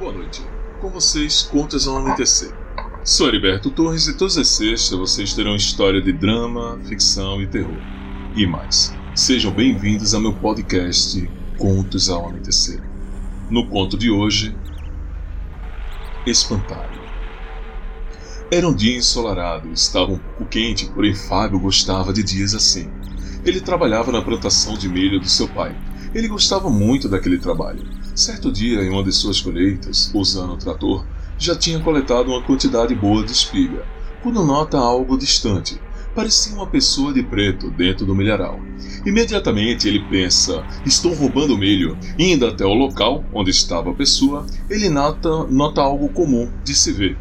Boa noite. Com vocês, Contas ao Anoitecer. Sou Heriberto Torres e todas as sextas vocês terão história de drama, ficção e terror. E mais. Sejam bem-vindos ao meu podcast Contos ao Anoitecer. No conto de hoje, Espantalho. Era um dia ensolarado, estava um pouco quente, porém Fábio gostava de dias assim. Ele trabalhava na plantação de milho do seu pai. Ele gostava muito daquele trabalho. Certo dia, em uma de suas colheitas, usando o trator, já tinha coletado uma quantidade boa de espiga, quando nota algo distante. Parecia uma pessoa de preto dentro do milharal. Imediatamente ele pensa: estou roubando milho. Indo até o local onde estava a pessoa, ele nota, nota algo comum de se ver.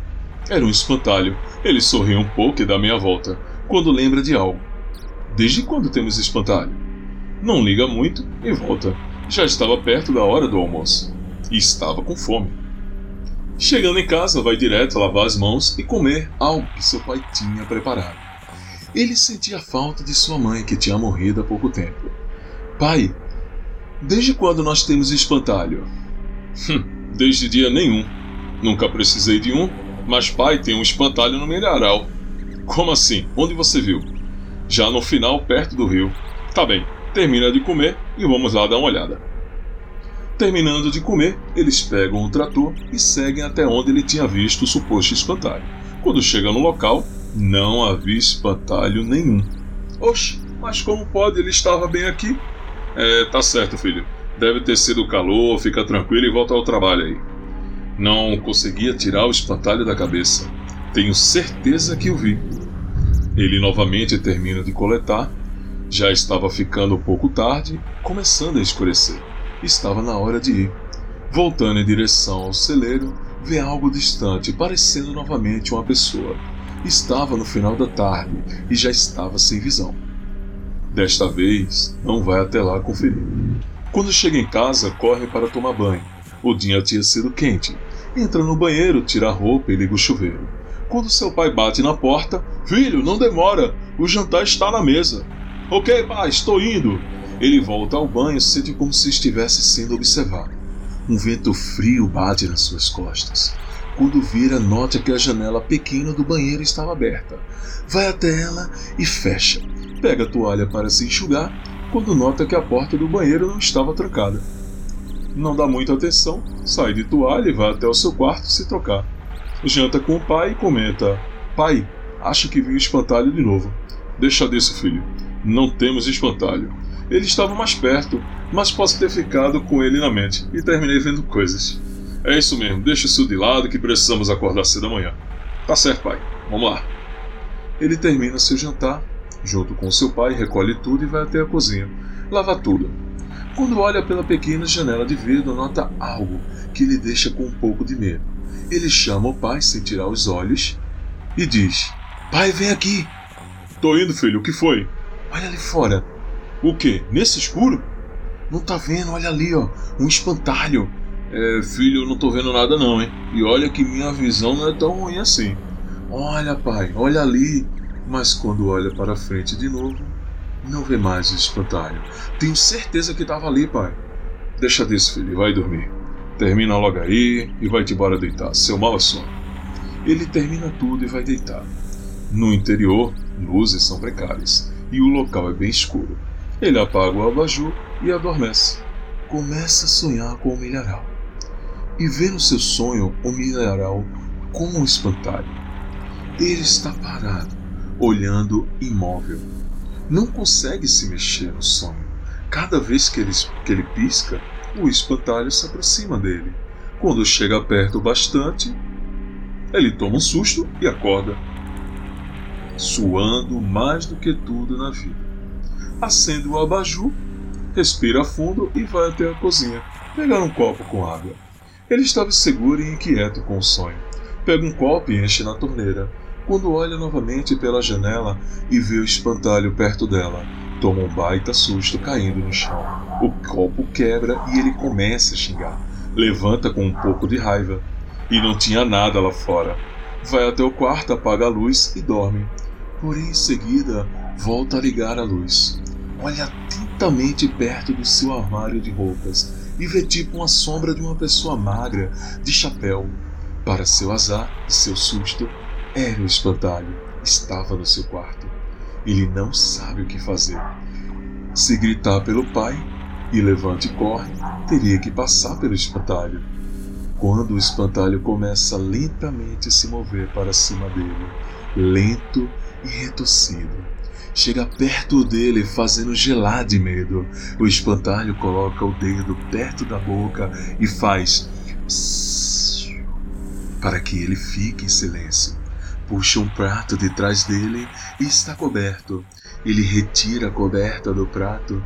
Era um espantalho. Ele sorri um pouco e dá meia volta, quando lembra de algo. Desde quando temos espantalho? Não liga muito e volta. Já estava perto da hora do almoço. E estava com fome. Chegando em casa, vai direto lavar as mãos e comer algo que seu pai tinha preparado. Ele sentia falta de sua mãe, que tinha morrido há pouco tempo. Pai, desde quando nós temos espantalho? Hum, desde dia nenhum. Nunca precisei de um, mas pai tem um espantalho no milharal. Como assim? Onde você viu? Já no final, perto do rio. Tá bem, termina de comer e vamos lá dar uma olhada. Terminando de comer, eles pegam o trator e seguem até onde ele tinha visto o suposto espantalho. Quando chega no local, não havia espantalho nenhum. Oxe, mas como pode? Ele estava bem aqui. É, tá certo, filho. Deve ter sido calor, fica tranquilo e volta ao trabalho aí. Não conseguia tirar o espantalho da cabeça. Tenho certeza que o vi. Ele novamente termina de coletar. Já estava ficando um pouco tarde, começando a escurecer. Estava na hora de ir. Voltando em direção ao celeiro, vê algo distante, parecendo novamente uma pessoa. Estava no final da tarde e já estava sem visão. Desta vez, não vai até lá conferir. Quando chega em casa, corre para tomar banho. O dia tinha sido quente Entra no banheiro, tira a roupa e liga o chuveiro. Quando seu pai bate na porta, filho, não demora, o jantar está na mesa. Ok, pai, estou indo. Ele volta ao banho, sente como se estivesse sendo observado. Um vento frio bate nas suas costas. Quando vira, nota que a janela pequena do banheiro estava aberta. Vai até ela e fecha. Pega a toalha para se enxugar, quando nota que a porta do banheiro não estava trancada não dá muita atenção, sai de toalha e vai até o seu quarto se trocar. Janta com o pai e comenta: Pai, acho que vi o espantalho de novo. Deixa disso, filho. Não temos espantalho. Ele estava mais perto, mas posso ter ficado com ele na mente e terminei vendo coisas. É isso mesmo, deixa isso de lado que precisamos acordar cedo amanhã. Tá certo, pai. Vamos lá. Ele termina seu jantar, junto com seu pai, recolhe tudo e vai até a cozinha. Lava tudo, quando olha pela pequena janela de vidro, nota algo que lhe deixa com um pouco de medo. Ele chama o pai sem tirar os olhos e diz: Pai, vem aqui. Tô indo, filho, o que foi? Olha ali fora. O que? Nesse escuro? Não tá vendo? Olha ali, ó. Um espantalho. É, filho, eu não tô vendo nada não, hein? E olha que minha visão não é tão ruim assim. Olha, pai, olha ali. Mas quando olha para frente de novo, não vê mais o espantalho. Tenho certeza que estava ali, pai. Deixa disso, filho, vai dormir. Termina logo aí e vai-te embora deitar. Seu mal é sono. Ele termina tudo e vai deitar. No interior, luzes são precárias e o local é bem escuro. Ele apaga o abajur e adormece. Começa a sonhar com o milharal. E vê no seu sonho o milharal com um espantalho. Ele está parado, olhando imóvel não consegue se mexer no sonho. Cada vez que ele, que ele pisca, o espantalho se aproxima dele. Quando chega perto bastante, ele toma um susto e acorda, suando mais do que tudo na vida. Acende o abajur, respira fundo e vai até a cozinha, pegar um copo com água. Ele estava seguro e inquieto com o sonho. Pega um copo e enche na torneira quando olha novamente pela janela e vê o espantalho perto dela. Toma um baita susto caindo no chão. O copo quebra e ele começa a xingar. Levanta com um pouco de raiva. E não tinha nada lá fora. Vai até o quarto, apaga a luz e dorme. Porém, em seguida, volta a ligar a luz. Olha atentamente perto do seu armário de roupas e vê tipo uma sombra de uma pessoa magra, de chapéu. Para seu azar e seu susto, era o espantalho. Estava no seu quarto. Ele não sabe o que fazer. Se gritar pelo pai e levante e corre, teria que passar pelo espantalho. Quando o espantalho começa lentamente a se mover para cima dele, lento e retorcido, chega perto dele fazendo gelar de medo. O espantalho coloca o dedo perto da boca e faz para que ele fique em silêncio. Puxa um prato de trás dele e está coberto. Ele retira a coberta do prato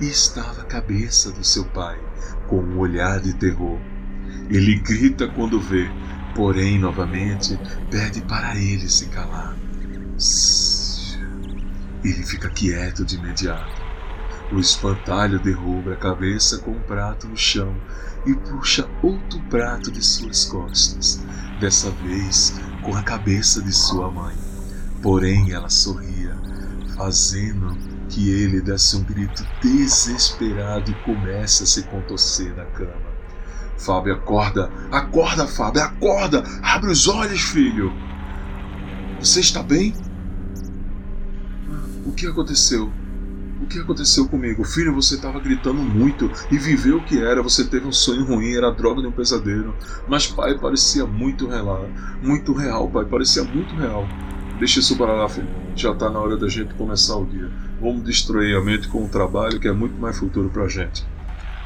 e estava a cabeça do seu pai, com um olhar de terror. Ele grita quando vê, porém, novamente, pede para ele se calar. Ele fica quieto de imediato. O espantalho derruba a cabeça com um prato no chão e puxa outro prato de suas costas, dessa vez com a cabeça de sua mãe. Porém, ela sorria, fazendo que ele desse um grito desesperado e comece a se contorcer na cama. Fábio acorda, acorda, Fábio, acorda! Abre os olhos, filho! Você está bem? O que aconteceu? O que aconteceu comigo? Filho, você estava gritando muito e viveu o que era. Você teve um sonho ruim, era droga de um pesadelo. Mas, pai, parecia muito real. Muito real, pai, parecia muito real. Deixa isso para lá, filho. Já está na hora da gente começar o dia. Vamos destruir a mente com o trabalho que é muito mais futuro para a gente.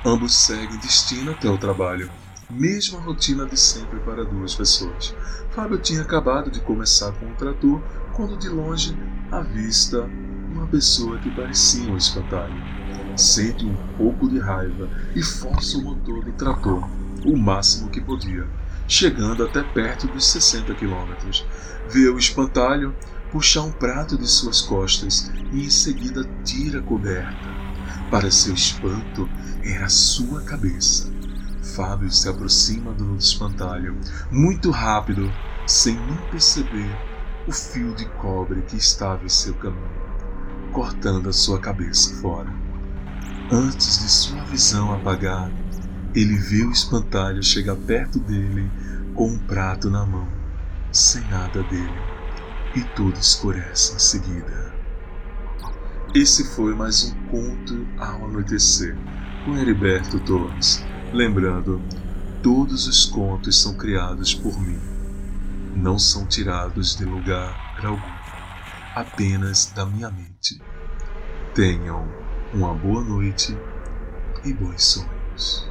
Ambos seguem destino até o trabalho. Mesma rotina de sempre para duas pessoas. Fábio tinha acabado de começar com o trator quando de longe avista uma pessoa que parecia um espantalho. Sente um pouco de raiva e força o motor do trator o máximo que podia, chegando até perto dos 60 quilômetros. Vê o espantalho puxar um prato de suas costas e em seguida tira a coberta. Para seu espanto, era sua cabeça. Fábio se aproxima do espantalho, muito rápido, sem nem perceber o fio de cobre que estava em seu caminho, cortando a sua cabeça fora. Antes de sua visão apagar, ele vê o espantalho chegar perto dele com um prato na mão, sem nada dele, e tudo escurece em seguida. Esse foi mais um conto ao anoitecer com Heriberto Torres. Lembrando, todos os contos são criados por mim. Não são tirados de lugar algum, apenas da minha mente. Tenham uma boa noite e bons sonhos.